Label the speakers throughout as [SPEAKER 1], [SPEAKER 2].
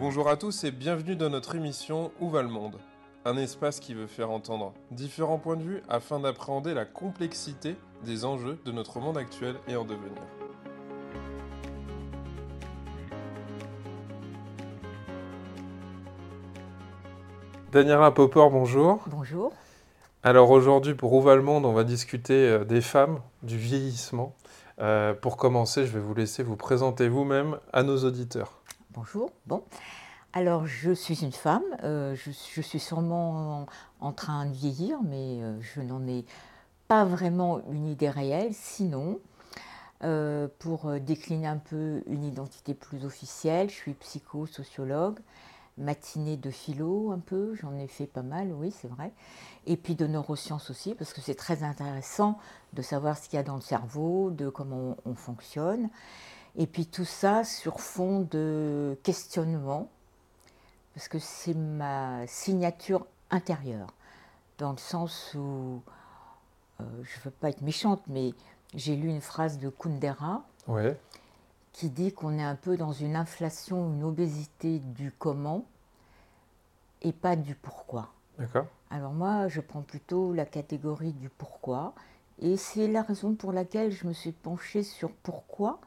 [SPEAKER 1] Bonjour à tous et bienvenue dans notre émission Où va le monde? Un espace qui veut faire entendre différents points de vue afin d'appréhender la complexité des enjeux de notre monde actuel et en devenir. Daniela Popper, bonjour.
[SPEAKER 2] Bonjour.
[SPEAKER 1] Alors aujourd'hui, pour Où va le monde, on va discuter euh, des femmes, du vieillissement. Euh, pour commencer, je vais vous laisser vous présenter vous-même à nos auditeurs.
[SPEAKER 2] Bonjour. Bon, alors je suis une femme. euh, je, suis sûrement en, train de vieillir, mais euh, je n'en ai pas vraiment une idée réelle. Sinon, euh, pour décliner un peu une identité plus officielle, je suis psychosociologue, matinée de philo un peu, j'en ai fait pas mal, oui, c'est vrai. Et puis de neurosciences aussi, parce que c'est très intéressant de savoir ce qu'il y a dans le cerveau, de comment on fonctionne. Et puis tout ça sur fond de questionnement, parce que c'est ma signature intérieure, dans le sens où, euh, je ne veux pas être méchante, mais j'ai lu une phrase de Kundera
[SPEAKER 1] Ouais.
[SPEAKER 2] qui dit qu'on est un peu dans une inflation, une obésité du comment et pas du pourquoi.
[SPEAKER 1] D'accord.
[SPEAKER 2] Alors moi, je prends plutôt la catégorie du pourquoi. Et c'est la raison pour laquelle je me suis penchée sur pourquoi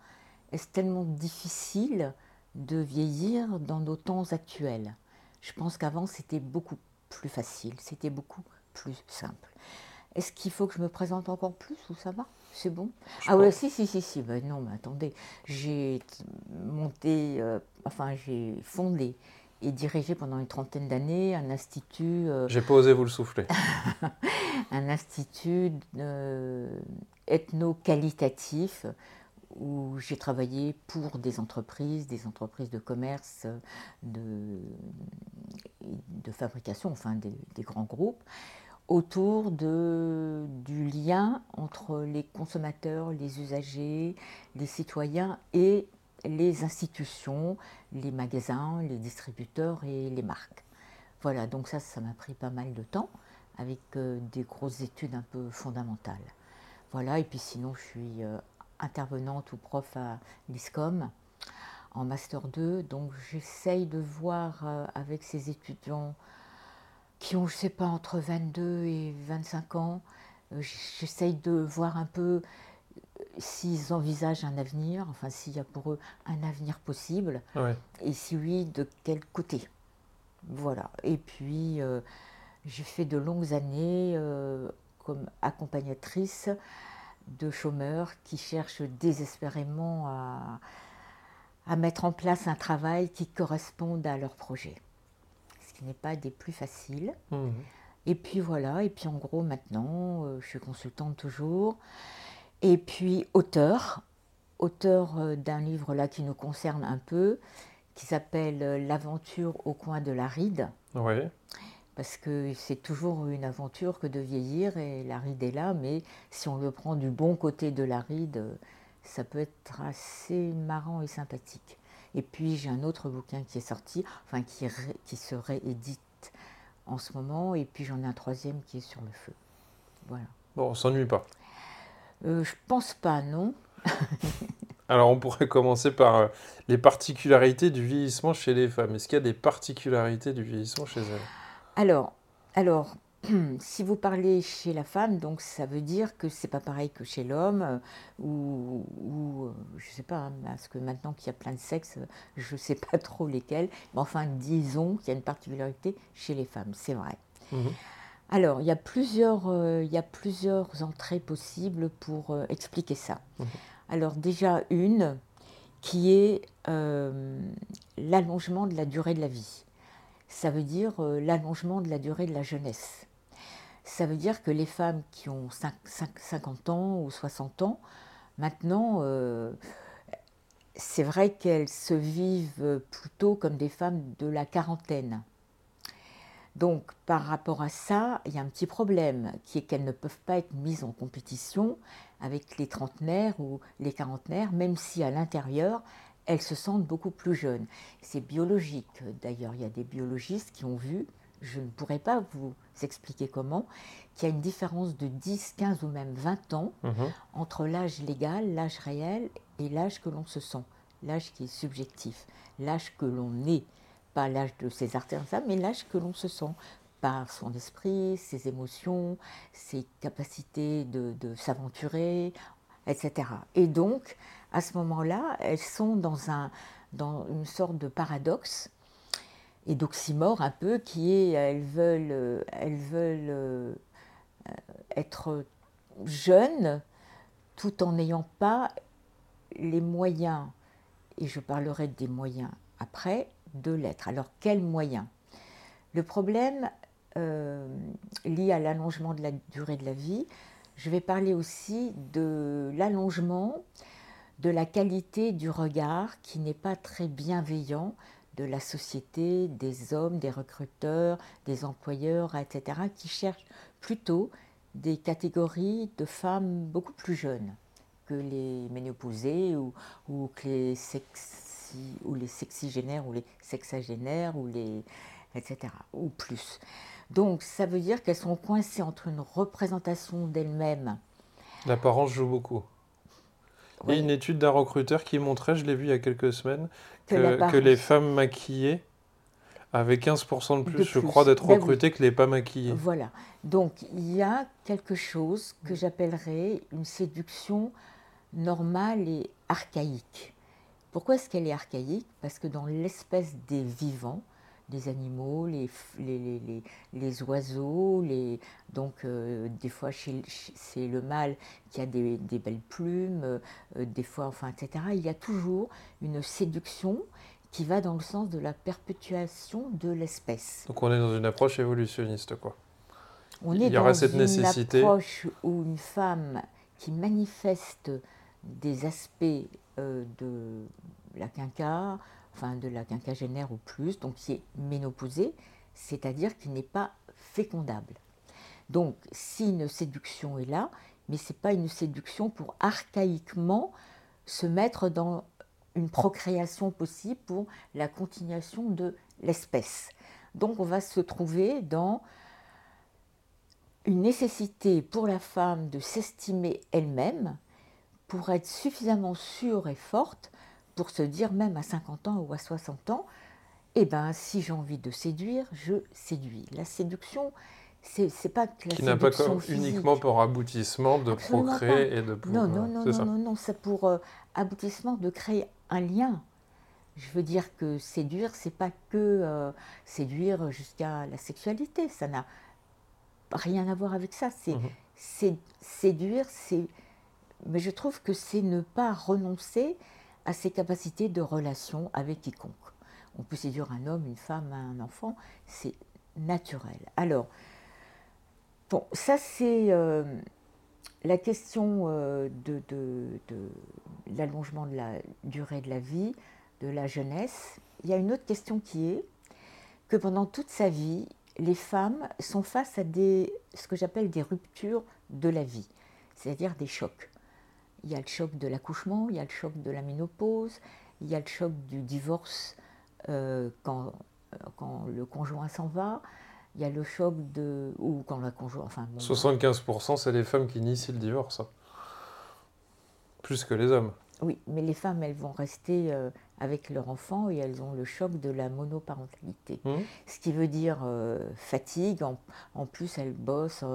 [SPEAKER 2] est-ce tellement difficile de vieillir dans nos temps actuels? Je pense qu'avant, c'était beaucoup plus facile, c'était beaucoup plus simple. Est-ce qu'il faut que je me présente encore plus ou ça va? C'est bon?
[SPEAKER 1] Je
[SPEAKER 2] Ah ouais, si, si, si, si. Ben non, mais attendez. J'ai monté, euh, enfin, j'ai fondé et dirigé pendant une trentaine d'années un institut euh,
[SPEAKER 1] J'ai pas osé vous le souffler.
[SPEAKER 2] un institut euh, ethno-qualitatif où j'ai travaillé pour des entreprises, des entreprises de commerce, de, de fabrication, enfin des, grands groupes, autour du lien entre les consommateurs, les usagers, les citoyens et les institutions, les magasins, les distributeurs et les marques. Voilà, donc ça, ça m'a pris pas mal de temps avec euh, des grosses études un peu fondamentales. Voilà, et puis sinon, je suis euh, intervenante ou prof à l'ISCOM en Master 2, donc j'essaye de voir euh, avec ces étudiants qui ont, je sais pas, entre 22 et 25 ans, euh, j'essaye de voir un peu euh, s'ils envisagent un avenir, enfin s'il y a pour eux un avenir possible,
[SPEAKER 1] Ouais.
[SPEAKER 2] et si oui, de quel côté? Voilà. Et puis, euh, j'ai fait de longues années euh, comme accompagnatrice de chômeurs qui cherchent désespérément à, à mettre en place un travail qui corresponde à leur projet. Ce qui n'est pas des plus faciles.
[SPEAKER 1] Mhm.
[SPEAKER 2] Et puis voilà, et puis en gros maintenant, euh, je suis consultante toujours. Et puis auteur, auteur euh, d'un livre là qui nous concerne un peu, qui s'appelle euh, L'aventure au coin de la ride,
[SPEAKER 1] Ouais.
[SPEAKER 2] Parce que c'est toujours une aventure que de vieillir et la ride est là, mais si on le prend du bon côté de la ride, ça peut être assez marrant et sympathique. Et puis j'ai un autre bouquin qui est sorti, enfin qui, ré- qui se réédite en ce moment, et puis j'en ai un troisième qui est sur le feu. Voilà.
[SPEAKER 1] Bon, on s'ennuie pas.
[SPEAKER 2] Euh, je pense pas, non
[SPEAKER 1] Alors, on pourrait commencer par euh, les particularités du vieillissement chez les femmes. Est-ce qu'il y a des particularités du vieillissement chez elles?
[SPEAKER 2] Alors, alors, si vous parlez chez la femme, donc ça veut dire que c'est pas pareil que chez l'homme, euh, ou, ou, euh, je sais pas, hein, parce que maintenant qu'il y a plein de sexes, euh, je sais pas trop lesquels, mais enfin, disons qu'il y a une particularité chez les femmes, c'est vrai.
[SPEAKER 1] Mhm.
[SPEAKER 2] Alors, il y a plusieurs, euh, il y a plusieurs entrées possibles pour euh, expliquer ça.
[SPEAKER 1] Mhm.
[SPEAKER 2] Alors, déjà une qui est euh, l'allongement de la durée de la vie. Ça veut dire euh, l'allongement de la durée de la jeunesse. Ça veut dire que les femmes qui ont cinq- cinq- 50 ans ou 60 ans, maintenant, euh, c'est vrai qu'elles se vivent plutôt comme des femmes de la quarantaine. Donc, par rapport à ça, il y a un petit problème qui est qu'elles ne peuvent pas être mises en compétition avec les trentenaires ou les quarantenaires, même si à l'intérieur, elles se sentent beaucoup plus jeunes. C'est biologique. D'ailleurs, il y a des biologistes qui ont vu, je ne pourrais pas vous expliquer comment, qu'il y a une différence de 10, 15 ou même 20 ans
[SPEAKER 1] Mhm.
[SPEAKER 2] entre l'âge légal, l'âge réel et l'âge que l'on se sent, l'âge qui est subjectif, l'âge que l'on est pas l'âge de ses artères, mais l'âge que l'on se sent par son esprit, ses émotions, ses capacités de, s'aventurer, etc. Et donc, à ce moment-là, elles sont dans, un, dans une sorte de paradoxe et d'oxymore un peu, qui est elles veulent, elles veulent euh, être jeunes tout en n'ayant pas les moyens, et je parlerai des moyens après, de l'être. Alors quels moyens? Le problème euh, lié à l'allongement de la durée de la vie, je vais parler aussi de l'allongement de la qualité du regard qui n'est pas très bienveillant de la société, des hommes, des recruteurs, des employeurs, etc., qui cherchent plutôt des catégories de femmes beaucoup plus jeunes que les ménopausées ou, que les sexy, ou les sexigénaires ou les sexagénaires ou les etc. ou plus. Donc ça veut dire qu'elles sont coincées entre une représentation d'elles-mêmes.
[SPEAKER 1] L'apparence joue beaucoup. Il y a une étude d'un recruteur qui montrait, je l'ai vu il y a quelques semaines, que, les femmes maquillées avaient 15% de plus, je crois, d'être ben recrutées que les pas maquillées.
[SPEAKER 2] Voilà. Donc il y a quelque chose que j'appellerais une séduction normale et archaïque. Pourquoi est-ce qu'elle est archaïque? Parce que dans l'espèce des vivants, des animaux, les, les, les, oiseaux, les, donc euh, des fois c'est le mâle qui a des, belles plumes, euh, des fois, enfin, etc. Il y a toujours une séduction qui va dans le sens de la perpétuation de l'espèce.
[SPEAKER 1] Donc on est dans une approche évolutionniste, quoi.
[SPEAKER 2] On est Il y dans cette une nécessité. approche où une femme qui manifeste des aspects euh, de la quinca, enfin de la quinquagénaire ou plus, donc qui est ménopausée, c'est-à-dire qui n'est pas fécondable. Donc si une séduction est là, mais ce n'est pas une séduction pour archaïquement se mettre dans une procréation possible pour la continuation de l'espèce. Donc on va se trouver dans une nécessité pour la femme de s'estimer elle-même, pour être suffisamment sûre et forte pour se dire même à 50 ans ou à 60 ans, eh ben si j'ai envie de séduire, je séduis. La séduction, c'est pas que la
[SPEAKER 1] Qui n'a pas uniquement pour aboutissement de procréer et de.
[SPEAKER 2] Non, non, non, non, non, non, c'est pour euh, aboutissement de créer un lien. Je veux dire que séduire, c'est pas que euh, séduire jusqu'à la sexualité. Ça n'a rien à voir avec ça. C'est mhm. séduire, c'est. Mais je trouve que c'est ne pas renoncer à ses capacités de relation avec quiconque. On peut séduire un homme, une femme, un enfant, c'est naturel. Alors, bon, ça c'est euh, la question euh, de, l'allongement de la durée de la vie, de la jeunesse. Il y a une autre question qui est que pendant toute sa vie, les femmes sont face à des, ce que j'appelle des ruptures de la vie, c'est-à-dire des chocs. Il y a le choc de l'accouchement, il y a le choc de la ménopause, il y a le choc du divorce euh, quand, euh, quand, le conjoint s'en va, il y a le choc de... ou quand la conjoint... Enfin,
[SPEAKER 1] 75% c'est les femmes qui initient le divorce. Hein. Plus que les hommes.
[SPEAKER 2] Oui, mais les femmes, elles vont rester euh, avec leur enfant et elles ont le choc de la monoparentalité. Mmh. Ce qui veut dire fatigue, en, en, plus elles bossent,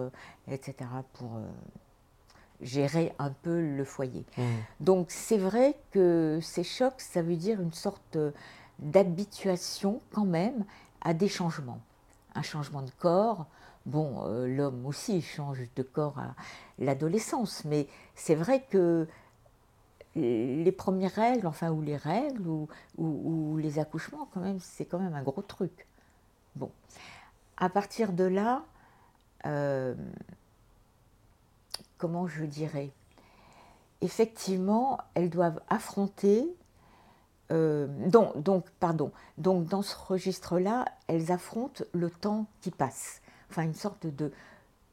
[SPEAKER 2] etc. pour gérer un peu le foyer. Mmh. Donc c'est vrai que ces chocs, ça veut dire une sorte d'habituation quand même à des changements. Un changement de corps, bon, euh, l'homme aussi change de corps à l'adolescence, mais c'est vrai que les premières règles, enfin, ou les règles, ou, ou, les accouchements, quand même, c'est quand même un gros truc. Bon. À partir de là, euh, comment je dirais, effectivement, elles doivent affronter, euh, donc, pardon, donc dans ce registre-là, elles affrontent le temps qui passe, enfin une sorte de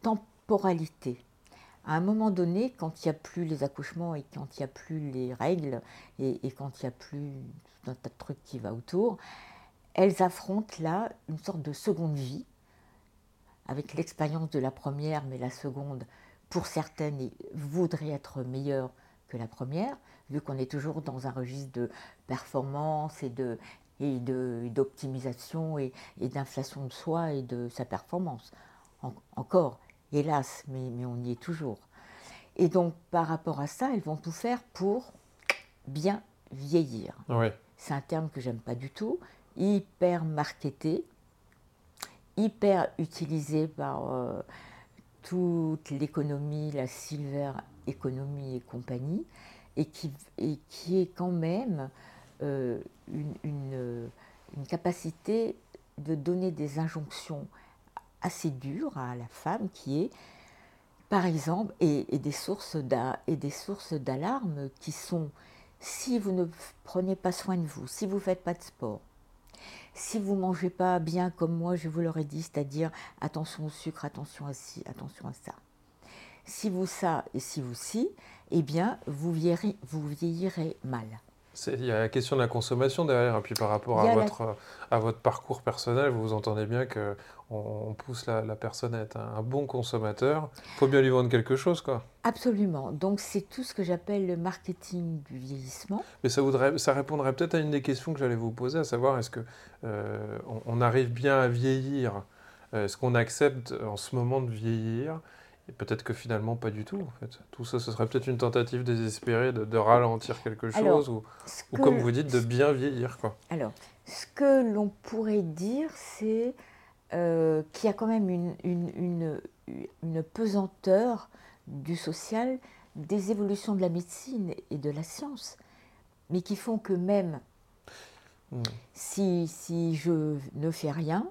[SPEAKER 2] temporalité. À un moment donné, quand il n'y a plus les accouchements et quand il n'y a plus les règles et, et quand il n'y a plus un tas de trucs qui va autour, elles affrontent là une sorte de seconde vie, avec l'expérience de la première, mais la seconde, pour certaines, voudrait être meilleure que la première, vu qu'on est toujours dans un registre de performance et de et d'optimisation et, d'inflation de soi et de sa performance. encore, hélas, mais, mais on y est toujours. Et donc, par rapport à ça, elles vont tout faire pour bien vieillir. C'est un terme que j'aime pas du tout, hyper marketé, hyper utilisé par euh, toute l'économie, la silver économie et compagnie, et qui, est quand même euh, une, une, capacité de donner des injonctions assez dures à la femme qui est par exemple, et, des sources d'alarme qui sont si vous ne prenez pas soin de vous, si vous ne faites pas de sport, si vous mangez pas bien comme moi, je vous l'aurais dit, c'est-à-dire attention au sucre, attention à ci, attention à ça. Si vous ça et si vous ci, eh bien, vous vieillirez, vous vieillirez mal.
[SPEAKER 1] Il y a la question de la consommation derrière, et puis par rapport à votre, à votre parcours personnel, vous entendez bien que on, pousse la, personne à être un, bon consommateur. Il faut bien lui vendre quelque chose, quoi.
[SPEAKER 2] Absolument. Donc c'est tout ce que j'appelle le marketing du vieillissement.
[SPEAKER 1] Mais ça, voudrait, ça répondrait peut-être à une des questions que j'allais vous poser, à savoir est-ce que euh, on, arrive bien à vieillir? Euh, Est-ce qu'on accepte en ce moment de vieillir? Et peut-être que finalement pas du tout en fait. Tout ça, ce serait peut-être une tentative désespérée de, ralentir quelque chose ou, comme vous dites, de bien vieillir. Quoi.
[SPEAKER 2] Alors, ce que l'on pourrait dire, c'est euh, qu'il y a quand même une, une, une, pesanteur du social, des évolutions de la médecine et de la science, mais qui font que même hmm. si, si je ne fais rien,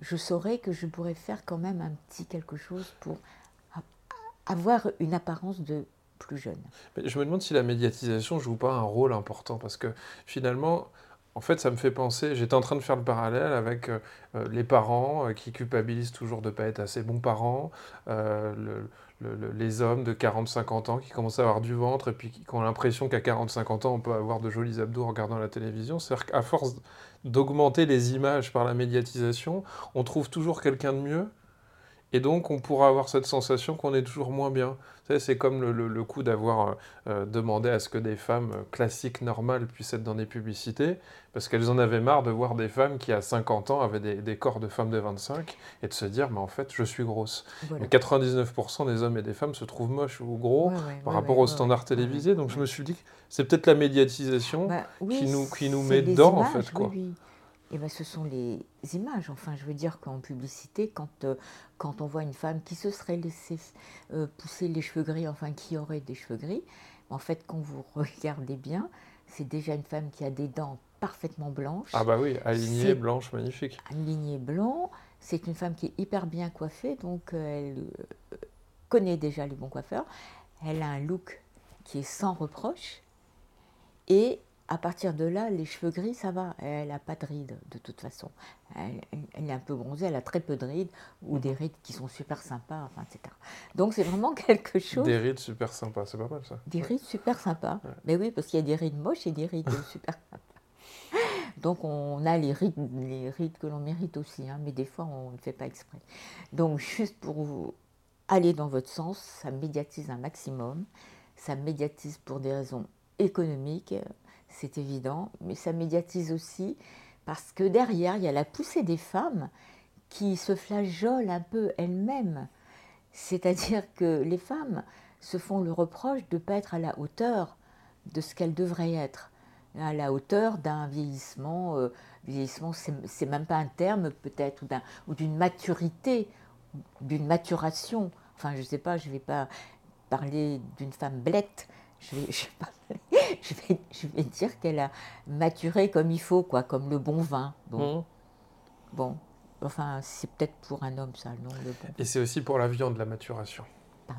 [SPEAKER 2] je saurais que je pourrais faire quand même un petit quelque chose pour avoir une apparence de plus jeune.
[SPEAKER 1] je me demande si la médiatisation joue pas un rôle important parce que finalement, en fait, ça me fait penser, j'étais en train de faire le parallèle avec euh, euh, les parents euh, qui culpabilisent toujours de ne pas être assez bons parents, les hommes de 40-50 ans qui commencent à avoir du ventre et puis qui ont l'impression qu'à 40-50 ans, on peut avoir de jolis abdos en regardant la télévision. C'est-à-dire qu'à force d'augmenter les images par la médiatisation, on trouve toujours quelqu'un de mieux et donc, on pourra avoir cette sensation qu'on est toujours moins bien. C'est comme le, coup d'avoir euh, euh, demandé à ce que des femmes euh, classiques, normales, puissent être dans des publicités, parce qu'elles en avaient marre de voir des femmes qui, à 50 ans, avaient des, corps de femmes de 25, et de se dire, mais en fait, je suis grosse. 99% des hommes et des femmes se trouvent moches ou gros par rapport aux standards télévisés. Donc, je me suis dit, c'est peut-être la médiatisation bah qui, nous, qui nous met dedans, en fait. Quoi.
[SPEAKER 2] Eh ben, ce sont les images. Enfin, je veux dire qu'en publicité, quand, euh, quand on voit une femme qui se serait laissée euh, pousser les cheveux gris, enfin qui aurait des cheveux gris, en fait, quand vous regardez bien, c'est déjà une femme qui a des dents parfaitement blanches.
[SPEAKER 1] Ah bah oui, alignées, blanches, magnifique.
[SPEAKER 2] Alignées blanc. C'est une femme qui est hyper bien coiffée, donc euh, elle connaît déjà les bons coiffeurs. Elle a un look qui est sans reproche. Et à partir de là, les cheveux gris, ça va. Elle n'a pas de rides, de toute façon. Elle, est un peu bronzée, elle a très peu de rides, ou des rides qui sont super sympas, enfin, etc. Donc c'est vraiment quelque chose.
[SPEAKER 1] Des rides super sympas, c'est pas mal ça.
[SPEAKER 2] Des rides super sympas. Mais oui, parce qu'il y a des rides moches et des rides super sympas. Donc on a les rides, les rides que l'on mérite aussi, hein, mais des fois on ne fait pas exprès. Donc juste pour vous aller dans votre sens, ça médiatise un maximum. Ça médiatise pour des raisons économiques, c'est évident, mais ça médiatise aussi parce que derrière, il y a la poussée des femmes qui se flageolent un peu elles-mêmes. C'est-à-dire que les femmes se font le reproche de ne pas être à la hauteur de ce qu'elles devraient être, à la hauteur d'un vieillissement. Euh, vieillissement, c'est même pas un terme peut-être, ou d'une maturité, d'une maturation. Enfin, je ne sais pas, je ne vais pas parler d'une femme blette, je vais, vais, je vais, dire qu'elle a maturé comme il faut, quoi, comme le bon vin. Bon, mmh. bon. enfin, c'est peut-être pour un homme ça, non le bon.
[SPEAKER 1] Et c'est aussi pour la viande, la maturation.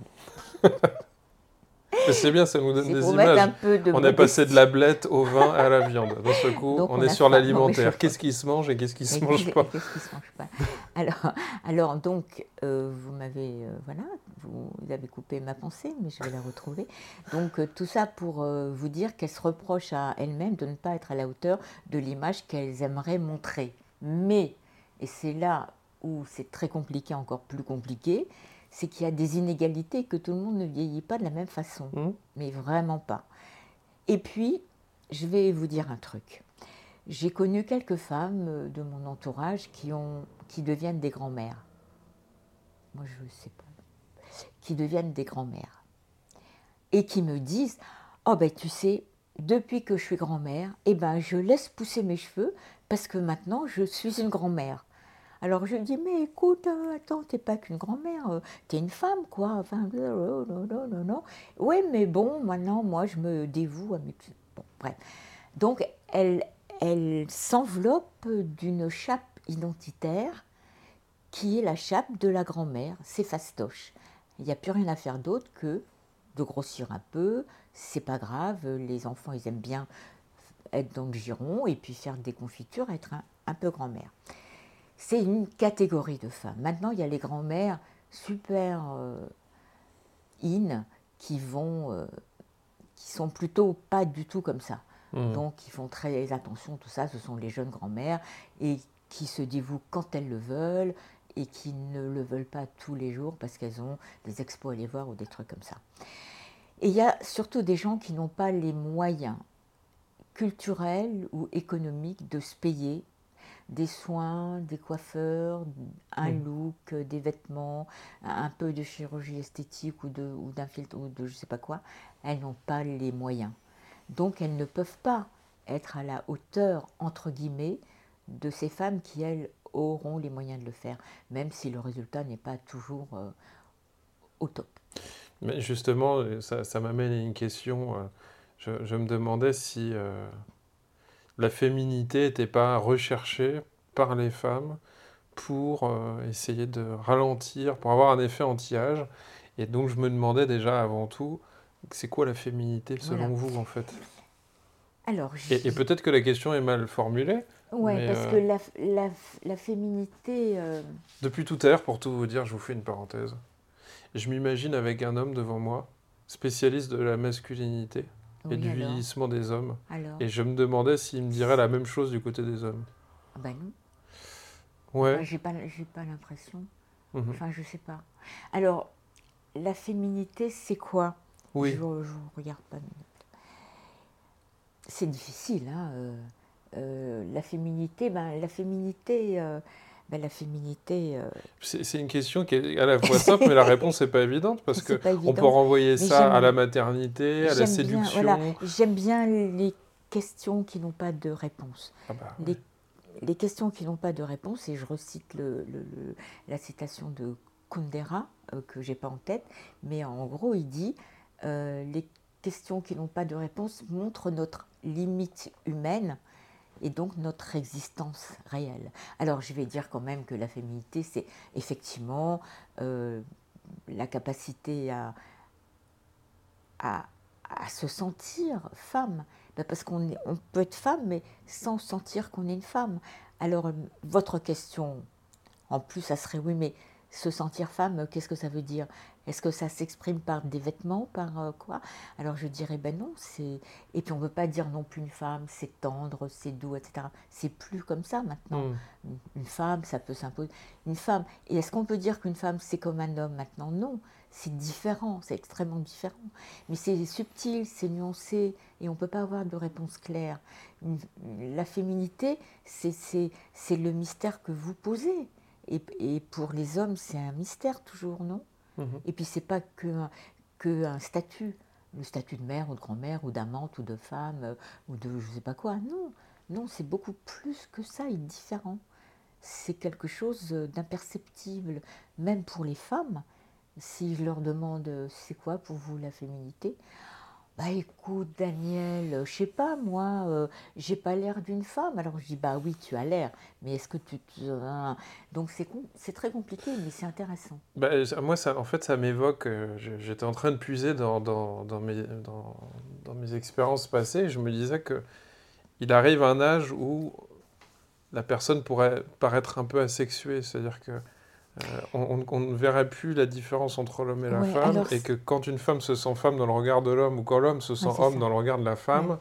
[SPEAKER 1] c'est bien, ça nous donne des images. on est passé de la blette au vin à la viande. Dans ce coup, on, est sur l'alimentaire. Qu'est-ce qui se mange et qu'est-ce qui se mange pas Qu'est-ce qui se mange
[SPEAKER 2] pas alors, alors, donc, euh, vous m'avez, euh, voilà, vous, avez coupé ma pensée, mais je vais la retrouver. Donc, euh, tout ça pour vous dire qu'elles se reprochent à elles-mêmes de ne pas être à la hauteur de l'image qu'elles aimeraient montrer. Mais, et c'est là où c'est très compliqué, encore plus compliqué, c'est qu'il y a des inégalités que tout le monde ne vieillit pas de la même façon, mmh. mais vraiment pas. Et puis, je vais vous dire un truc. j'ai connu quelques femmes euh, de mon entourage qui, ont, qui deviennent des grands-mères. Moi, je ne sais pas. Qui deviennent des grands-mères. Et qui me disent Oh, ben, tu sais, depuis que je suis grand-mère, eh ben, je laisse pousser mes cheveux parce que maintenant, je suis une grand-mère. Alors je dis, mais écoute, euh, attends, t'es pas qu'une grand-mère, euh, t'es une femme, quoi. Enfin, non, non, non, non. Oui, mais bon, maintenant, moi, je me dévoue à mes... Bon, bref. Donc, elle, elle s'enveloppe d'une chape identitaire qui est la chape de la grand-mère, c'est fastoche. Il n'y a plus rien à faire d'autre que de grossir un peu, c'est pas grave, les enfants ils aiment bien être dans le giron et puis faire des confitures, être un, peu grand-mère. C'est une catégorie de femmes. Maintenant, il y a les grand-mères super euh, in qui vont, euh, qui sont plutôt pas du tout comme ça. Mmh. Donc, ils font très attention, tout ça. Ce sont les jeunes grand-mères et qui se dévouent quand elles le veulent et qui ne le veulent pas tous les jours parce qu'elles ont des expos à aller voir ou des trucs comme ça. Et il y a surtout des gens qui n'ont pas les moyens culturels ou économiques de se payer des soins, des coiffeurs, un mmh. look, des vêtements, un peu de chirurgie esthétique ou d'un ou filtre ou de je sais pas quoi. Elles n'ont pas les moyens. Donc elles ne peuvent pas être à la hauteur, entre guillemets, de ces femmes qui, elles, auront les moyens de le faire, même si le résultat n'est pas toujours euh, au top.
[SPEAKER 1] Mais justement, ça, m'amène à une question. Euh, je, me demandais si euh, la féminité n'était pas recherchée par les femmes pour essayer de ralentir, pour avoir un effet anti-âge. Et donc je me demandais déjà avant tout, c'est quoi la féminité selon vous en fait?
[SPEAKER 2] Alors,
[SPEAKER 1] Et, peut-être que la question est mal formulée.
[SPEAKER 2] Oui, parce que euh, la, la, féminité... Euh,
[SPEAKER 1] Depuis tout à l'heure, pour tout vous dire, je vous fais une parenthèse. Je m'imagine avec un homme devant moi, spécialiste de la masculinité et du vieillissement des hommes. Et je me demandais s'il me dirait la même chose du côté des hommes.
[SPEAKER 2] Ah ben non.
[SPEAKER 1] Ouais.
[SPEAKER 2] j'ai pas, pas l'impression. Mhm. Enfin, je sais pas. Alors, la féminité, c'est quoi?
[SPEAKER 1] Oui.
[SPEAKER 2] Je ne regarde pas C'est difficile. Hein, euh, euh, la féminité, ben, la féminité, euh, ben, la féminité.
[SPEAKER 1] C'est une question qui est à la fois simple, mais la réponse n'est pas évidente parce que on peut renvoyer ça à la maternité, à la séduction.
[SPEAKER 2] J'aime bien les questions qui n'ont pas de réponse.
[SPEAKER 1] Ah bah,
[SPEAKER 2] les, les, questions qui n'ont pas de réponse, et je recite le, la citation de Kundera, que j'ai pas en tête, mais en gros, il dit euh, les questions qui n'ont pas de réponse montrent notre limite humaine et donc notre existence réelle. Alors je vais dire quand même que la féminité, c'est effectivement euh, la capacité à, se sentir femme. Ben, parce qu'on on peut être femme, mais sans sentir qu'on est une femme. Alors votre question, en plus, ça serait oui, mais se sentir femme, qu'est-ce que ça veut dire? Est-ce que ça s'exprime par des vêtements, par euh, quoi? Alors je dirais ben non, c'est et puis on ne veut pas dire non plus une femme, c'est tendre, c'est doux, etc. C'est plus comme ça maintenant. Hmm. Une femme, ça peut s'imposer. Une femme, et est-ce qu'on peut dire qu'une femme c'est comme un homme maintenant? Non, c'est différent, c'est extrêmement différent. Mais c'est subtil, c'est nuancé, et on ne peut pas avoir de réponse claire. La féminité, c'est le mystère que vous posez. Et, pour les hommes, c'est un mystère toujours, non? Mhm. Et puis c'est pas que, que un statut, le statut de mère ou de grand-mère ou d'amante ou de femme euh, ou de je sais pas quoi. Non, non, c'est beaucoup plus que ça et différent. C'est quelque chose d'imperceptible, même pour les femmes. Si je leur demande c'est quoi pour vous la féminité, bah écoute Daniel, euh, je sais pas moi, euh, j'ai pas l'air d'une femme. Alors je dis bah oui tu as l'air, mais est-ce que tu donc c'est très compliqué mais c'est intéressant.
[SPEAKER 1] Bah, moi ça en fait ça m'évoque. Euh, j'étais en train de puiser dans, dans, mes dans, mes expériences passées. je me disais que il arrive un âge où la personne pourrait paraître un peu asexuée, c'est-à-dire que euh, on, ne verrait plus la différence entre l'homme et la femme, et que quand une femme se sent femme dans le regard de l'homme, ou quand l'homme se sent homme dans le regard de la femme,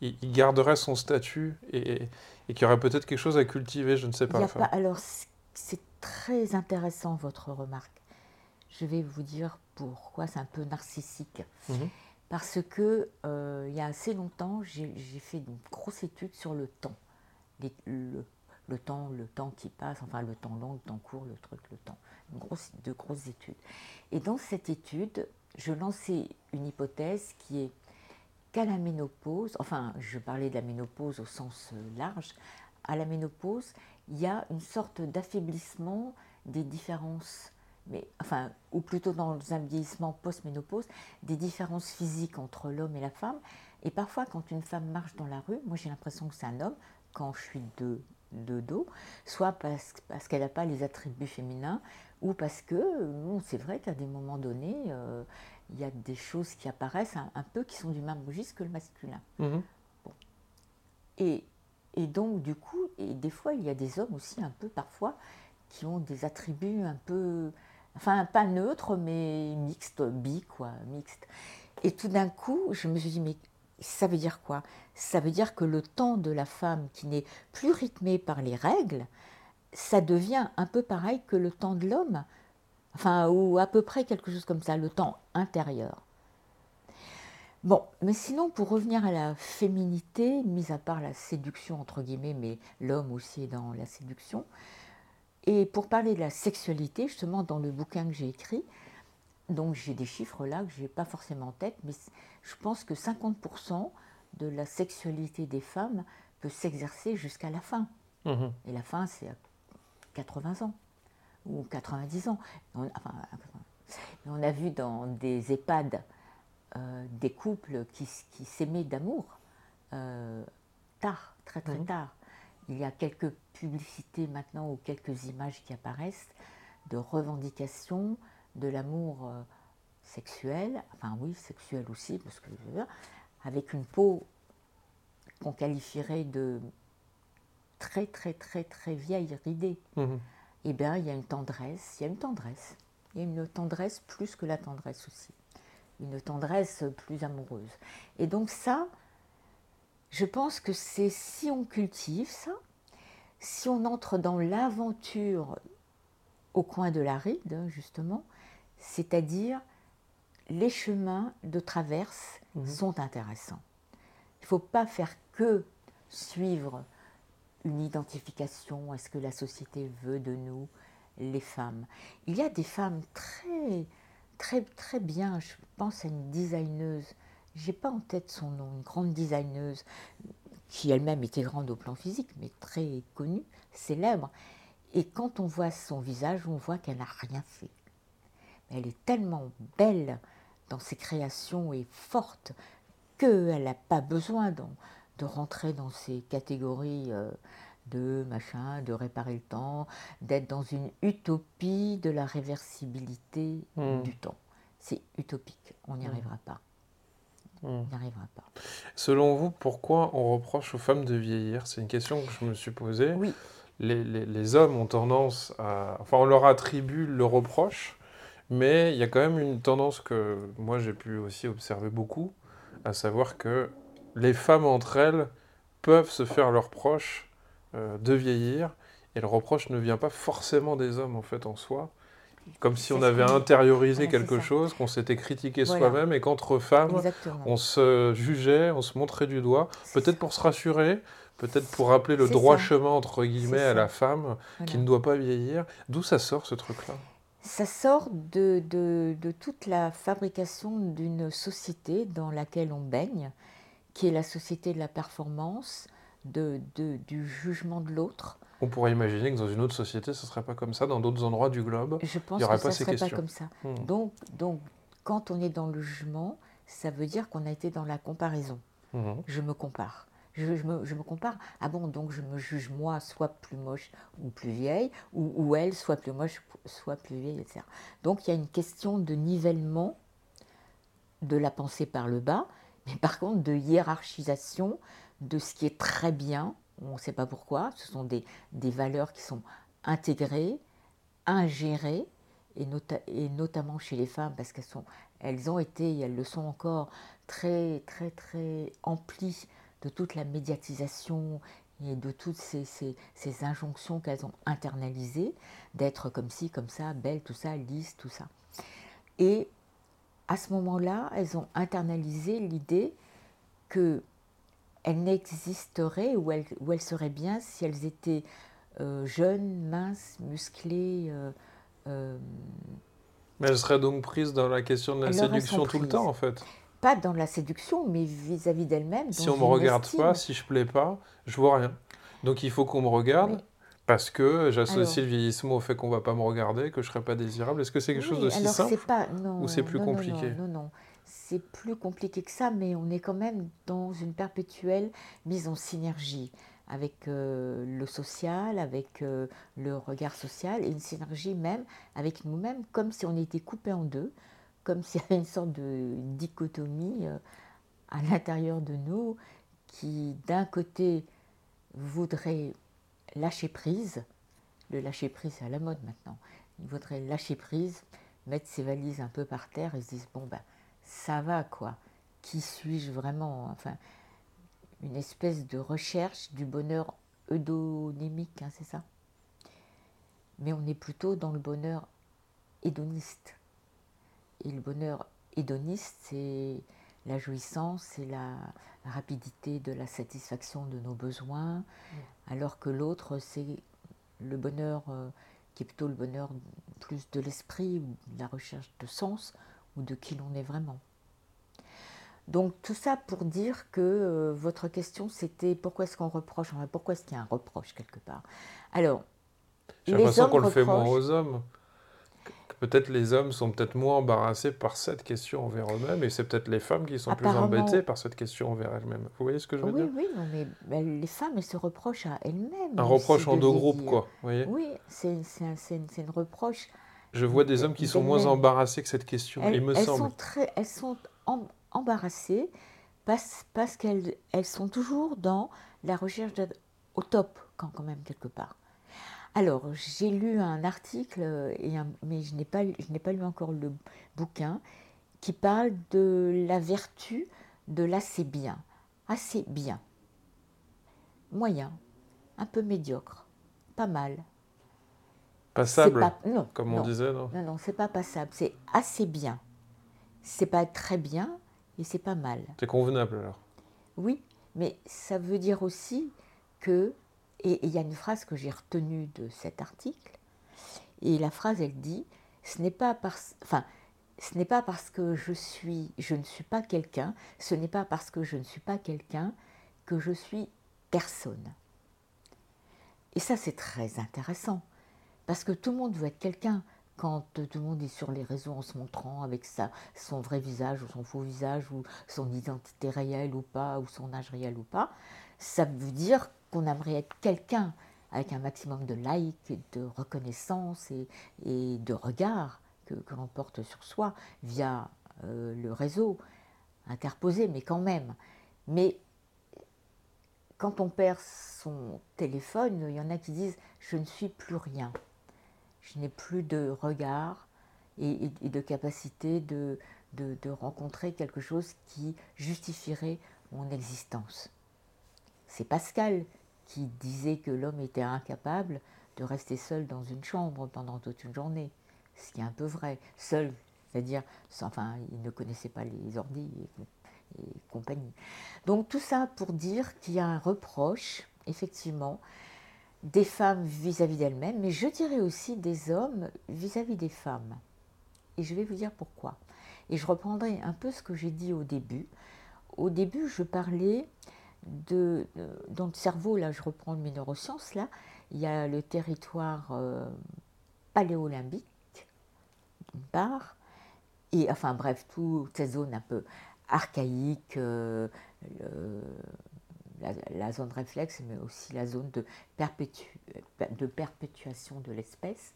[SPEAKER 1] il, garderait son statut, et, et qu'il y aurait peut-être quelque chose à cultiver, je ne sais pas.
[SPEAKER 2] alors, c'est très intéressant votre remarque. Je vais vous dire pourquoi c'est un peu narcissique. Mhm. Parce que euh, il y a assez longtemps, j'ai fait une grosse étude sur le temps. le, temps, le temps qui passe, enfin le temps long, le temps court, le truc, le temps. de grosses études. Et dans cette étude, je lançais une hypothèse qui est qu'à la ménopause, enfin je parlais de la ménopause au sens euh, large, à la ménopause, il y a une sorte d'affaiblissement des différences, mais, enfin, ou plutôt dans un vieillissement post-ménopause, des différences physiques entre l'homme et la femme. Et parfois, quand une femme marche dans la rue, moi j'ai l'impression que c'est un homme, quand je suis de, de dos, soit parce, parce qu'elle n'a pas les attributs féminins, ou parce que, c'est vrai qu'à des moments donnés, euh, il y a des choses qui apparaissent un, peu qui sont du même registre que le masculin. Mhm. Et, et, donc, du coup, et des fois, il y a des hommes aussi un peu parfois qui ont des attributs un peu, enfin, pas neutres, mais mixtes, bi, quoi, mixtes. Et tout d'un coup, je me suis dit, mais ça veut dire quoi? Ça veut dire que le temps de la femme qui n'est plus rythmé par les règles, ça devient un peu pareil que le temps de l'homme, enfin, ou à peu près quelque chose comme ça, le temps intérieur. Bon, mais sinon, pour revenir à la féminité, mis à part la séduction, entre guillemets, mais l'homme aussi est dans la séduction, et pour parler de la sexualité, justement, dans le bouquin que j'ai écrit, donc j'ai des chiffres là que je n'ai pas forcément en tête, mais je pense que 50% de la sexualité des femmes peut s'exercer jusqu'à la fin. Mmh et la fin, c'est 80 ans ou 90 ans. On, enfin, on a vu dans des EHPAD euh, des couples qui, qui s'aimaient d'amour euh, tard, très très mhm. tard. Il y a quelques publicités maintenant ou quelques images qui apparaissent de revendication de l'amour euh, sexuel, enfin oui, sexuel aussi, parce que avec une peau qu'on qualifierait de très très très très vieille, ridée, mmh. eh bien il y a une tendresse, il y a une tendresse. Il y a une tendresse plus que la tendresse aussi. Une tendresse plus amoureuse. Et donc ça, je pense que c'est si on cultive ça, si on entre dans l'aventure au coin de la ride, justement, c'est-à-dire les chemins de traverse mmh. sont intéressants. Il ne faut pas faire que suivre une identification, est-ce que la société veut de nous les femmes. Il y a des femmes très, très, très bien, je pense à une designeuse, j'ai pas en tête son nom, une grande designeuse qui elle-même était grande au plan physique, mais très connue, célèbre. Et quand on voit son visage, on voit qu'elle n'a rien fait. Elle est tellement belle dans ses créations et forte qu'elle n'a pas besoin de, de rentrer dans ces catégories euh, de machin, de réparer le temps, d'être dans une utopie de la réversibilité hmm. du temps. C'est utopique, on n'y hmm. arrivera pas. Hmm. On n'y arrivera pas.
[SPEAKER 1] Selon vous, pourquoi on reproche aux femmes de vieillir? C'est une question que je me suis posée.
[SPEAKER 2] Oui.
[SPEAKER 1] Les, les, les, hommes ont tendance à... Enfin, on leur attribue le reproche, mais il y a quand même une tendance que moi j'ai pu aussi observer beaucoup, à savoir que les femmes entre elles peuvent se faire leurs proches euh, de vieillir. Et le reproche ne vient pas forcément des hommes, en fait, en soi. Comme si on avait intériorisé quelque chose, qu'on s'était critiqué soi-même, et qu'entre femmes, on se jugeait, on se montrait du doigt, peut-être pour se rassurer, peut-être pour rappeler le droit chemin, entre guillemets, à la femme, qui ne doit pas vieillir. D'où ça sort, ce truc-là?
[SPEAKER 2] Ça sort de, de, de, toute la fabrication d'une société dans laquelle on baigne, qui est la société de la performance, de, du jugement de l'autre.
[SPEAKER 1] On pourrait imaginer que dans une autre société, ce ne serait pas comme ça, dans d'autres endroits du globe.
[SPEAKER 2] Je pense que ce ne serait pas comme ça. Hmm. Donc, donc, quand on est dans le jugement, ça veut dire qu'on a été dans la comparaison. Hmm. Je me compare. Je, me, compare. Ah bon, donc je me juge moi soit plus moche ou plus vieille, ou, elle soit plus moche, soit plus vieille, etc. Donc il y a une question de nivellement de la pensée par le bas, mais par contre de hiérarchisation de ce qui est très bien, on ne sait pas pourquoi, ce sont des, valeurs qui sont intégrées, ingérées, et, notamment chez les femmes, parce qu'elles ont été, et elles le sont encore, très, très, très emplies de toute la médiatisation et de toutes ces, ces injonctions qu'elles ont internalisées, d'être comme ci, comme ça, belle, tout ça, lisse, tout ça. Et à ce moment-là, elles ont internalisé l'idée que elles n'existeraient ou elles, ou elles seraient bien si elles étaient euh, jeunes, minces, musclées. Euh,
[SPEAKER 1] euh, mais elles seraient donc prises dans la question de la séduction tout le temps, en fait.
[SPEAKER 2] Pas dans la séduction, mais vis-à-vis d'elles-mêmes.
[SPEAKER 1] Si on ne me regarde pas, si je plais pas, je vois rien. Donc il faut qu'on me regarde. Parce que j'associe le vieillissement au fait qu'on ne va pas me regarder, que je ne serai pas désirable. Est-ce que c'est quelque chose de si simple pas, non, ou c'est plus compliqué
[SPEAKER 2] Non, non, non. C'est plus compliqué que ça, mais on est quand même dans une perpétuelle mise en synergie avec euh, le social, avec euh, le regard social, et une synergie même avec nous-mêmes, comme si on était coupé en deux, comme s'il y avait une sorte de dichotomie euh, à l'intérieur de nous qui, d'un côté, voudrait lâcher prise. Le lâcher prise, c'est à la mode maintenant. Il voudrait lâcher prise, mettre ses valises un peu par terre et se disent bon ben ça va quoi. Qui suis-je vraiment? Enfin, une espèce de recherche du bonheur eudonymique, hein, c'est ça? Mais on est plutôt dans le bonheur hédoniste. Et le bonheur hédoniste, c'est la jouissance, c'est la rapidité de la satisfaction de nos besoins, alors que l'autre, c'est le bonheur euh, qui est plutôt le bonheur plus de l'esprit, ou de la recherche de sens, ou de qui l'on est vraiment. Donc tout ça pour dire que euh, votre question c'était pourquoi est-ce qu'on reproche, pourquoi est-ce qu'il y a un reproche quelque part? Alors,
[SPEAKER 1] j'ai l'impression qu'on le fait moins aux hommes peut-être les hommes sont peut-être moins embarrassés par cette question envers eux-mêmes et c'est peut-être les femmes qui sont plus embêtées par cette question envers elles-mêmes. Vous voyez ce que je veux
[SPEAKER 2] dire
[SPEAKER 1] Oui,
[SPEAKER 2] oui, mais, les femmes, elles se reprochent à elles-mêmes.
[SPEAKER 1] Un reproche en deux groupes, quoi.
[SPEAKER 2] voyez oui, c'est une reproche.
[SPEAKER 1] Je vois des hommes qui sont moins embarrassés que cette question,
[SPEAKER 2] elles,
[SPEAKER 1] il me
[SPEAKER 2] elles
[SPEAKER 1] semble.
[SPEAKER 2] Sont très, elles sont embarrassées parce, parce qu'elles elles sont toujours dans la recherche au top, quand, quand même, quelque part. Alors, j'ai lu un article, euh, mais je n'ai pas, pas lu encore le bouquin, qui parle de la vertu de l'assez bien. Assez bien. Moyen. Un peu médiocre. Pas mal.
[SPEAKER 1] Passable non, Comme on disait, non
[SPEAKER 2] Non, non, c'est pas passable. C'est assez bien. C'est pas très bien et c'est pas mal.
[SPEAKER 1] C'est convenable alors
[SPEAKER 2] Oui, mais ça veut dire aussi que et il y a une phrase que j'ai retenue de cet article, et la phrase elle dit ce n'est pas parce, enfin, ce n'est pas parce que je suis, je ne suis pas quelqu'un, ce n'est pas parce que je ne suis pas quelqu'un que je suis personne. Et ça c'est très intéressant, parce que tout le monde veut être quelqu'un. Quand tout le monde est sur les réseaux en se montrant avec son vrai visage ou son faux visage ou son identité réelle ou pas ou son âge réel ou pas, ça veut dire qu'on aimerait être quelqu'un avec un maximum de likes, de reconnaissance et, de regard que, l'on porte sur soi via euh, le réseau interposé, mais quand même. Mais quand on perd son téléphone, il y en a qui disent je ne suis plus rien. Je n'ai plus de regard et, de capacité de rencontrer quelque chose qui justifierait mon existence. C'est Pascal qui disait que l'homme était incapable de rester seul dans une chambre pendant toute une journée. Ce qui est un peu vrai. Seul, c'est-à-dire, enfin, il ne connaissait pas les ordis et, compagnie. Donc tout ça pour dire qu'il y a un reproche, effectivement, des femmes vis-à-vis d'elles-mêmes, mais je dirais aussi des hommes vis-à-vis des femmes. Et je vais vous dire pourquoi. Et je reprendrai un peu ce que j'ai dit au début. Au début, je parlais de, dans le cerveau, là je reprends mes neurosciences, là, il y a le territoire euh, paléolimbique, d'une part, et enfin bref, toute cette zone un peu archaïque, euh, la, zone réflexe, mais aussi la zone de, de perpétuation de l'espèce,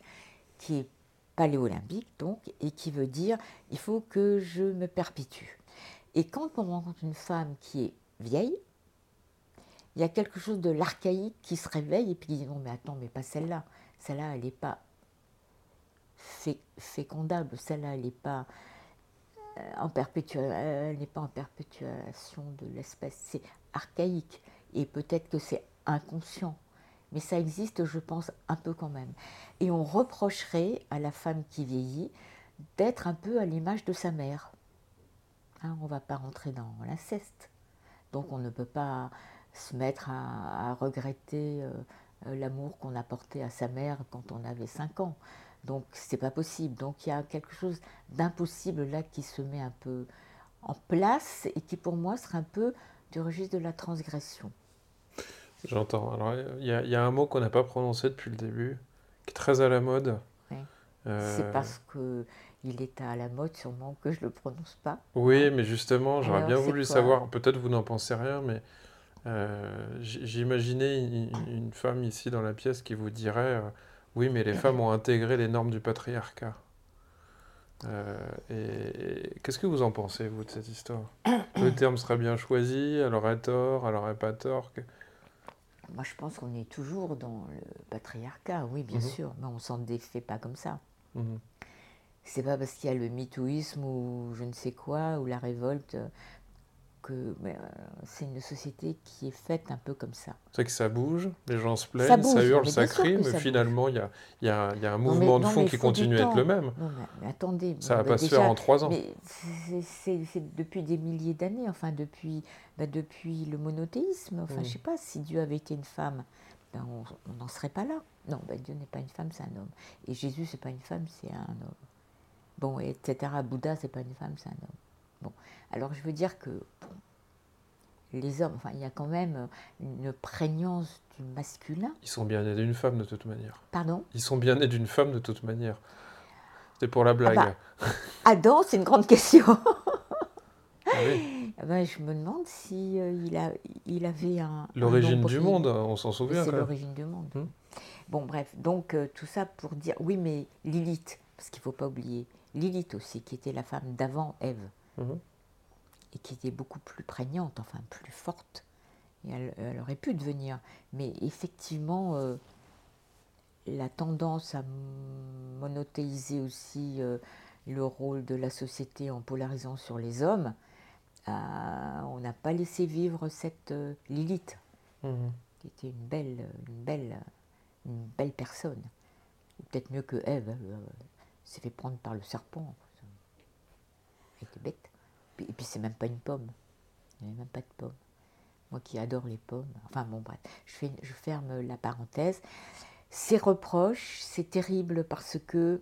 [SPEAKER 2] qui est paléolimbique donc, et qui veut dire il faut que je me perpétue. Et quand on rencontre une femme qui est vieille, il y a quelque chose de l'archaïque qui se réveille et puis qui dit non mais attends mais pas celle-là, celle-là elle n'est pas fécondable, celle-là elle n'est pas euh, en elle n'est pas en perpétuation de l'espèce, c'est archaïque et peut-être que c'est inconscient, mais ça existe je pense un peu quand même. Et on reprocherait à la femme qui vieillit d'être un peu à l'image de sa mère. Hein, on ne va pas rentrer dans l'inceste. Donc on ne peut pas se mettre à, regretter l'amour qu'on a porté à sa mère quand on avait 5 ans. Donc c'est pas possible. Donc il y a quelque chose d'impossible là qui se met un peu en place et qui pour moi serait un peu du registre de la transgression.
[SPEAKER 1] J'entends. Alors il y, y, a un mot qu'on n'a pas prononcé depuis le début, qui est très à la mode.
[SPEAKER 2] Euh, c'est parce que il est à la mode sûrement que je le prononce pas.
[SPEAKER 1] Oui, mais justement, j'aurais bien voulu savoir. Peut-être vous n'en pensez rien, mais euh, j'imaginais une, femme ici dans la pièce qui vous dirait euh, oui, mais les femmes ont intégré les normes du patriarcat. Euh, et, qu'est-ce que vous en pensez, vous, de cette histoire? Le terme sera bien choisi, elle aurait tort, elle aurait pas tort
[SPEAKER 2] Moi, je pense qu'on est toujours dans le patriarcat, oui, bien mhm. sûr, mais on s'en défait pas comme ça. Mhm. C'est pas parce qu'il y a le mitouisme ou je ne sais quoi, ou la révolte, que euh, c'est une société qui est faite un peu comme ça.
[SPEAKER 1] C'est que ça bouge, les gens se plaignent, ça, hurle, ça crie, mais finalement, il y a, y, a, y a, un mouvement de fond qui continue à être le même.
[SPEAKER 2] Non, mais, attendez.
[SPEAKER 1] Ça ne va pas se faire en trois ans.
[SPEAKER 2] c'est depuis des milliers d'années, enfin, depuis, bah, depuis le monothéisme. Enfin, mm. je ne sais pas, si Dieu avait été une femme, ben, on n'en serait pas là. Non, ben, Dieu n'est pas une femme, c'est un homme. Et Jésus, c'est pas une femme, c'est un homme. Bon, etc. Bouddha, c'est pas une femme, c'est un homme. Bon, alors je veux dire que les hommes, enfin, il y a quand même une prégnance du masculin.
[SPEAKER 1] Ils sont bien nés d'une femme de toute manière.
[SPEAKER 2] Pardon?
[SPEAKER 1] Ils sont bien nés d'une femme de toute manière. C'était pour la blague. Ah
[SPEAKER 2] bah, Adam, c'est une grande question. ah oui. Ah bah, je me demande si euh, il, a, il avait un.
[SPEAKER 1] L'origine du monde, on s'en souvient.
[SPEAKER 2] C'est l'origine du monde. Hmm. Bon, bref, donc euh, tout ça pour dire, oui, mais Lilith, parce qu'il ne faut pas oublier, Lilith aussi, qui était la femme d'avant Ève. Mhm. Et qui était beaucoup plus prégnante, enfin plus forte. Et elle, aurait pu devenir. Mais effectivement, euh, la tendance à monothéiser aussi euh, le rôle de la société en polarisant sur les hommes, euh, on n'a pas laissé vivre cette Lilith, mhm. qui était une belle, une belle, une belle personne. Peut-être mieux que Ève, s'est fait prendre par le serpent. Elle était bête. Et puis c'est même pas une pomme. Il n'y avait même pas de pomme. Moi qui adore les pommes. Enfin bon bref, je, ferme la parenthèse. Ces reproches, c'est terrible parce que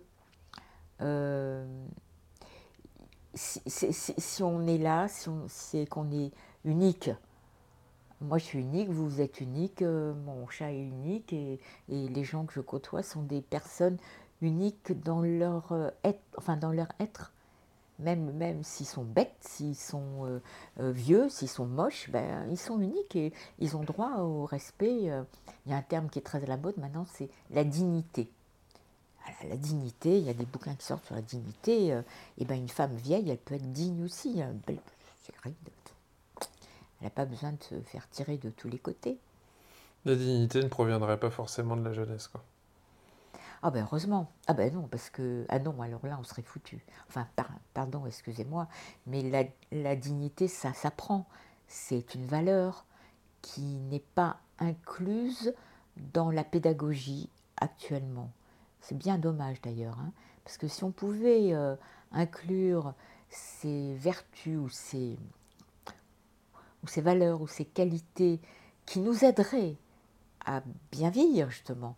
[SPEAKER 2] euh, si, on est là, si c'est qu'on est unique, moi je suis unique, vous, êtes unique, euh, mon chat est unique et, et, les gens que je côtoie sont des personnes uniques dans leur euh, être, enfin dans leur être même, même s'ils sont bêtes, s'ils sont euh, euh, vieux, s'ils sont moches, ben, ils sont uniques et ils ont droit au respect. Euh. il y a un terme qui est très à la mode maintenant, c'est la dignité. la dignité, il y a des bouquins qui sortent sur la dignité. et ben, une femme vieille, elle peut être digne aussi. Hein. Elle n'a pas besoin de se faire tirer de tous les côtés.
[SPEAKER 1] La dignité ne proviendrait pas forcément de la jeunesse, quoi.
[SPEAKER 2] Ah ben heureusement. Ah ben non, parce que... Ah non, alors là, on serait foutu. Enfin, pardon, excusez-moi, mais la, la, dignité, ça s'apprend. C'est une valeur qui n'est pas incluse dans la pédagogie actuellement. C'est bien dommage d'ailleurs, hein, parce que si on pouvait euh, inclure ces vertus ou ces, ou ces valeurs ou ces qualités qui nous aideraient à bien vivre justement,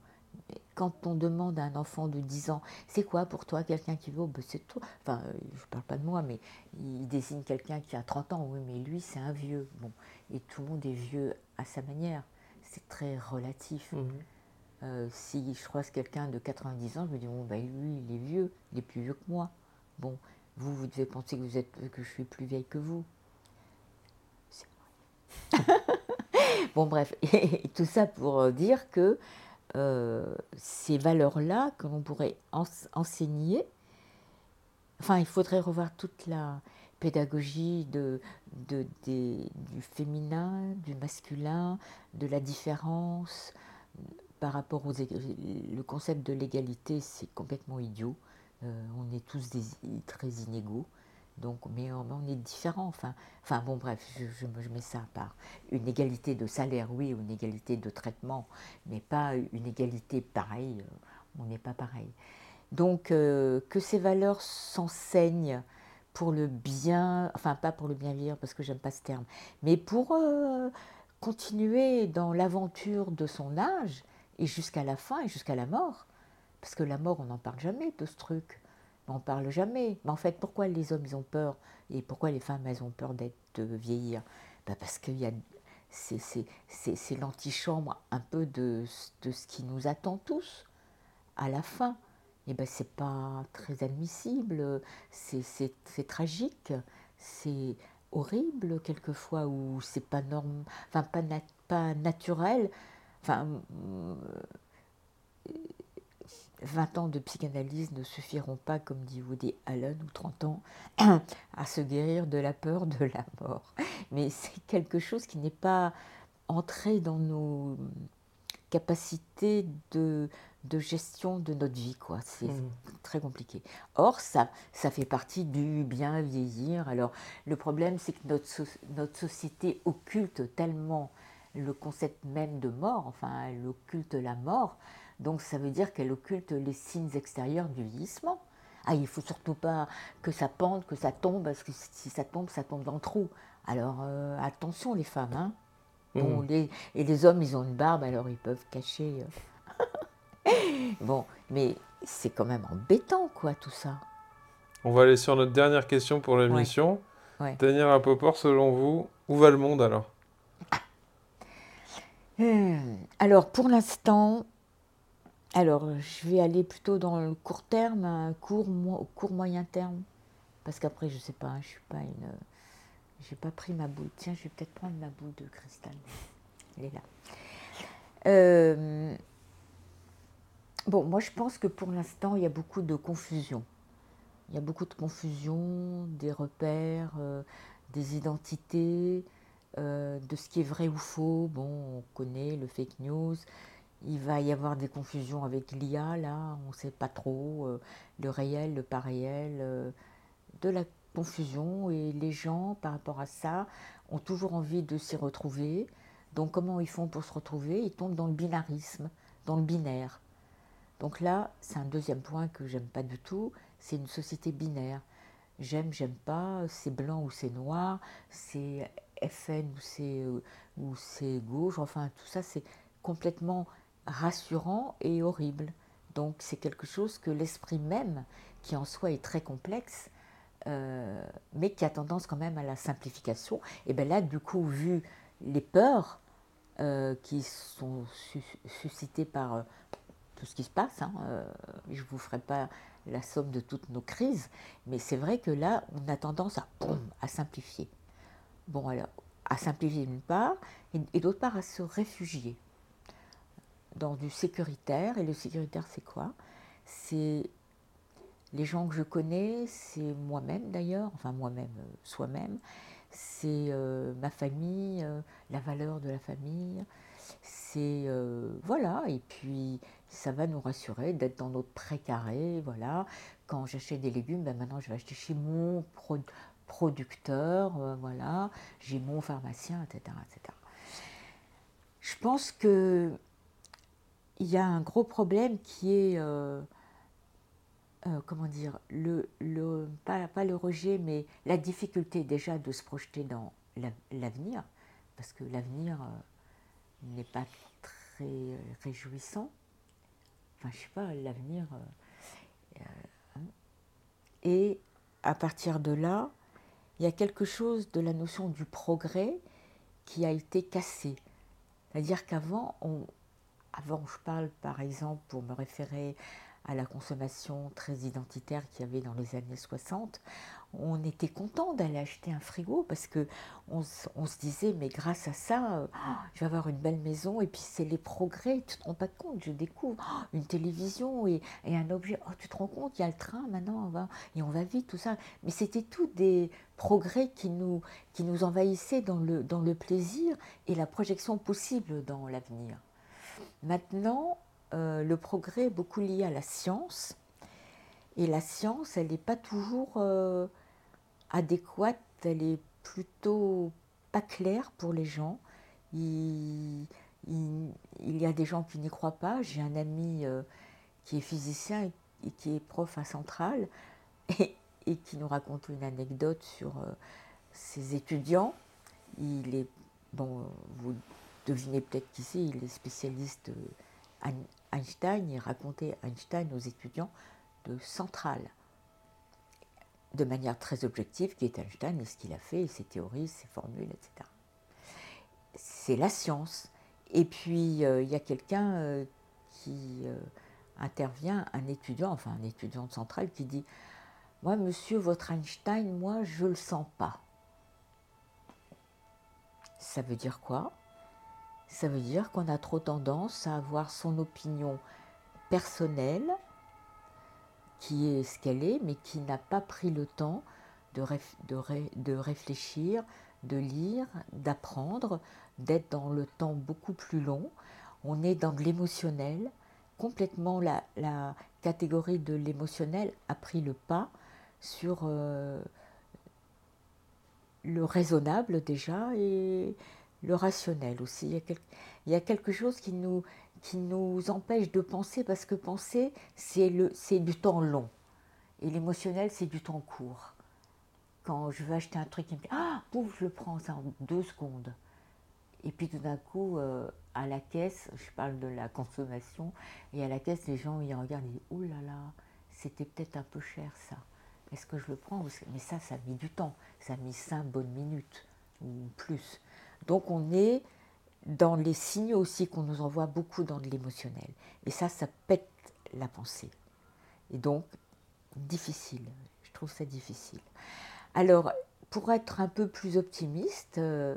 [SPEAKER 2] quand on demande à un enfant de 10 ans, c'est quoi pour toi quelqu'un qui vaut ben, C'est toi. Enfin, euh, je ne parle pas de moi, mais il désigne quelqu'un qui a 30 ans. Oui, mais lui, c'est un vieux. Bon, et tout le monde est vieux à sa manière. C'est très relatif. Mhm. Euh, si je croise quelqu'un de 90 ans, je me dis, bon, ben, lui, il est vieux, il est plus vieux que moi. Bon, vous, vous devez penser que, vous êtes, que je suis plus vieille que vous. C'est vrai. bon, bref, et tout ça pour dire que euh, ces valeurs-là que l'on pourrait enseigner. Enfin, il faudrait revoir toute la pédagogie de, du féminin, du masculin, de la différence par rapport aux... Le concept de l'égalité, c'est complètement idiot. Euh, on est tous très inégaux. Donc, mais on, est différents. Enfin, enfin bon, bref, je, je, mets ça à part. Une égalité de salaire, oui, une égalité de traitement, mais pas une égalité pareille. Euh, on n'est pas pareil. Donc, euh, que ces valeurs s'enseignent pour le bien, enfin pas pour le bien vivre parce que j'aime pas ce terme, mais pour euh, continuer dans l'aventure de son âge et jusqu'à la fin et jusqu'à la mort. Parce que la mort, on n'en parle jamais de ce truc. On parle jamais. Mais en fait, pourquoi les hommes, ils ont peur et pourquoi les femmes, elles ont peur d'être, vieillir? Ben Parce que c'est, l'antichambre un peu de, de ce qui nous attend tous à la fin eh ben, c'est pas très admissible, c'est tragique, c'est horrible quelquefois, ou c'est pas norme, enfin pas, pas naturel. Enfin, 20 ans de psychanalyse ne suffiront pas, comme dit Woody Allen, ou 30 ans, à se guérir de la peur de la mort. Mais c'est quelque chose qui n'est pas entré dans nos capacités de, de gestion de notre vie, quoi. C'est mmh. très compliqué. Or, ça, ça fait partie du bien vieillir. Alors, le problème, c'est que notre, notre société occulte tellement le concept même de mort, enfin, elle occulte la mort, donc ça veut dire qu'elle occulte les signes extérieurs du vieillissement. Ah, il faut surtout pas que ça pende, que ça tombe, parce que si ça tombe, ça tombe dans le trou. Alors, euh, attention les femmes, hein. Bon, mmh. les, et les hommes, ils ont une barbe, alors ils peuvent cacher. Euh, bon, mais c'est quand même embêtant, quoi, tout ça.
[SPEAKER 1] On va aller sur notre dernière question pour l'émission. Ouais. Daniel Rapoport, selon vous, où va le monde alors?
[SPEAKER 2] Hmm, Alors, pour l'instant, alors je vais aller plutôt dans le court terme, court, court moyen terme, parce qu'après, je sais pas, je suis pas une. J'ai pas pris ma boule. Tiens, je vais peut-être prendre ma boule de cristal. Elle est là. Euh, Bon, moi je pense que pour l'instant, il y a beaucoup de confusion. Il y a beaucoup de confusion, des repères, euh, des identités, euh, de ce qui est vrai ou faux. Bon, on connaît le fake news. Il va y avoir des confusions avec l'IA, là, on ne sait pas trop, euh, le réel, le pas réel, de la confusion. Et les gens, par rapport à ça, ont toujours envie de s'y retrouver. Donc comment ils font pour se retrouver? Ils tombent dans le binarisme, dans le binaire. Donc là, c'est un deuxième point que j'aime pas du tout, c'est une société binaire. J'aime, j'aime pas, c'est blanc ou c'est noir, c'est FN ou c'est, euh, ou c'est gauche, enfin tout ça c'est complètement rassurant et horrible. Donc c'est quelque chose que l'esprit même, qui en soi est très complexe, euh, mais qui a tendance quand même à la simplification, et bien là du coup vu les peurs euh, qui sont suscitées par tout ce qui se passe. Hein, euh, je ne vous ferai pas la somme de toutes nos crises, mais c'est vrai que là, on a tendance à simplifier. Bon, alors, à simplifier d'une part, et, d'autre part à se réfugier dans du sécuritaire. Et le sécuritaire, c'est quoi? C'est les gens que je connais, c'est moi-même d'ailleurs, enfin moi-même, euh, soi-même, c'est euh, ma famille, la valeur de la famille, c'est voilà, et puis ça va nous rassurer d'être dans notre précaré. Voilà. Quand j'achète des légumes, ben maintenant je vais acheter chez mon producteur, euh, voilà, j'ai mon pharmacien, etc., etc. Je pense que il y a un gros problème qui est, euh, euh, comment dire, le, le, pas, pas, le rejet, mais la difficulté déjà de se projeter dans l'avenir, parce que l'avenir n'est pas très réjouissant enfin je sais pas, l'avenir. Euh, euh, et à partir de là, il y a quelque chose de la notion du progrès qui a été cassé. C'est-à-dire qu'avant, avant je parle par exemple pour me référer à la consommation très identitaire qu'il y avait dans les années 60, on était content d'aller acheter un frigo parce que on, se disait mais grâce à ça euh, je vais avoir une belle maison et puis c'est les progrès tu te rends pas compte je découvre oh, une télévision et, un objet. Oh tu te rends compte il y a le train maintenant et on va vite tout ça. Mais c'était tous des progrès qui nous qui nous envahissaient dans le dans le plaisir et la projection possible dans l'avenir maintenant euh, le progrès est beaucoup lié à la science et la science elle n'est pas toujours euh, adéquate, elle est plutôt pas claire pour les gens. Il, y a des gens qui n'y croient pas. J'ai un ami euh, qui est physicien et, qui est prof à Centrale. Et et qui nous raconte une anecdote sur ses étudiants. Il est, bon, vous devinez peut-être qui c'est, il est spécialiste Einstein, il racontait Einstein aux étudiants de centrale, de manière très objective, qui est Einstein et ce qu'il a fait, ses théories, ses formules, etc. C'est la science. Et puis, euh, il y a quelqu'un euh, qui euh, intervient, un étudiant, enfin un étudiant de centrale, qui dit Moi, monsieur, votre Einstein, moi, je ne le sens pas. Ça veut dire quoi? Ça veut dire qu'on a trop tendance à avoir son opinion personnelle, qui est ce qu'elle est, mais qui n'a pas pris le temps de, de, réfléchir, de lire, d'apprendre, d'être dans le temps beaucoup plus long. On est dans de l'émotionnel. Complètement, la, catégorie de l'émotionnel a pris le pas sur euh, le raisonnable déjà et le rationnel aussi. Il y a, quelque chose qui nous, qui nous empêche de penser parce que penser, c'est du temps long. Et l'émotionnel, c'est du temps court. Quand je veux acheter un truc, il me dit Ah, pouf, je le prends, ça en deux secondes. Et puis tout d'un coup, euh, à la caisse, je parle de la consommation, et à la caisse, les gens, ils regardent, ils disent Oh là là, c'était peut-être un peu cher ça. Est-ce que je le prends? Mais ça, ça a mis du temps. Ça a mis cinq bonnes minutes ou plus. Donc on est dans les signaux aussi qu'on nous envoie beaucoup dans l'émotionnel. Et ça, ça pète la pensée. Et donc, difficile. Je trouve ça difficile. Alors, pour être un peu plus optimiste, euh,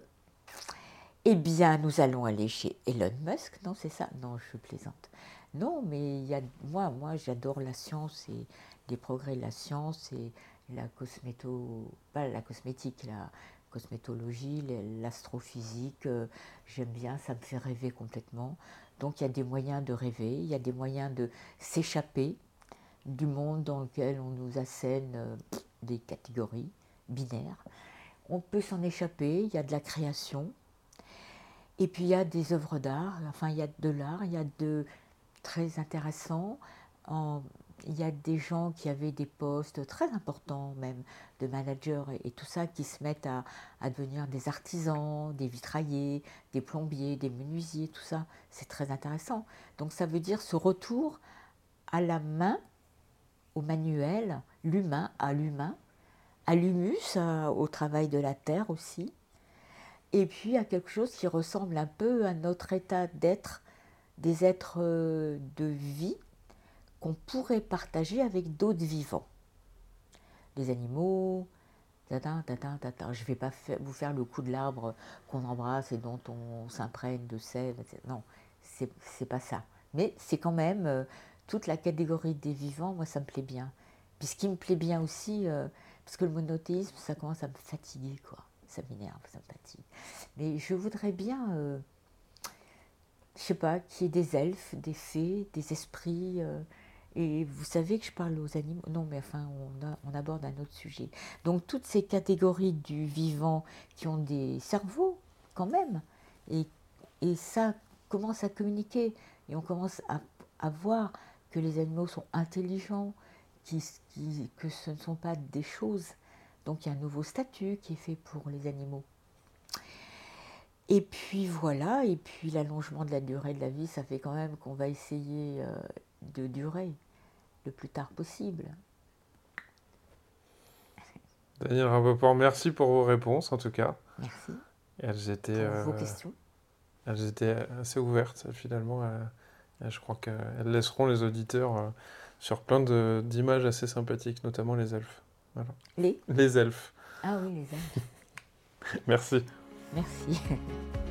[SPEAKER 2] eh bien, nous allons aller chez Elon Musk. Non, c'est ça? Non, je plaisante. Non, mais il y a, moi, moi j'adore la science et les progrès de la science et la cosméto, pas la cosmétique, cosmétologie, l'astrophysique, euh, j'aime bien, ça me fait rêver complètement. Donc il y a des moyens de rêver, il y a des moyens de s'échapper du monde dans lequel on nous assène euh, des catégories binaires. On peut s'en échapper, il y a de la création. Et puis il y a des œuvres d'art, enfin il y a de l'art, il y a de très intéressant il y a des gens qui avaient des postes très importants, même de managers et, tout ça, qui se mettent à, devenir des artisans, des vitraillers, des plombiers, des menuisiers, tout ça. C'est très intéressant. Donc ça veut dire ce retour à la main, au manuel, l'humain, à l'humain, à l'humus, au travail de la terre aussi, et puis à quelque chose qui ressemble un peu à notre état d'être, des êtres euh, de vie qu'on pourrait partager avec d'autres vivants. Les animaux, je ne vais pas vous faire le coup de l'arbre qu'on embrasse et dont on s'imprègne de sel. Non, c'est, n'est pas ça. Mais c'est quand même euh, toute la catégorie des vivants, moi ça me plaît bien. Puis ce qui me plaît bien aussi, euh, parce que le monothéisme, ça commence à me fatiguer, quoi. Ça m'énerve, ça me fatigue. Mais je voudrais bien, je euh, je sais pas, qu'il y ait des elfes, des fées, des esprits, et vous savez que je parle aux animaux. Non, mais enfin, on, aborde un autre sujet. Donc, toutes ces catégories du vivant qui ont des cerveaux, quand même, et, ça commence à communiquer. Et on commence à, voir que les animaux sont intelligents, que ce ne sont pas des choses. Donc, il y a un nouveau statut qui est fait pour les animaux. Et puis voilà, et puis l'allongement de la durée de la vie, ça fait quand même qu'on va essayer euh, de durer le plus tard possible.
[SPEAKER 1] Daniel Rapoport, merci pour vos réponses en tout cas.
[SPEAKER 2] Merci.
[SPEAKER 1] elles étaient, vos euh, questions. Elles étaient assez ouvertes finalement. Euh, je crois qu'elles laisseront les auditeurs euh, sur plein d'images assez sympathiques, notamment les elfes.
[SPEAKER 2] Les
[SPEAKER 1] Les elfes.
[SPEAKER 2] Ah oui, les elfes.
[SPEAKER 1] merci.
[SPEAKER 2] Merci.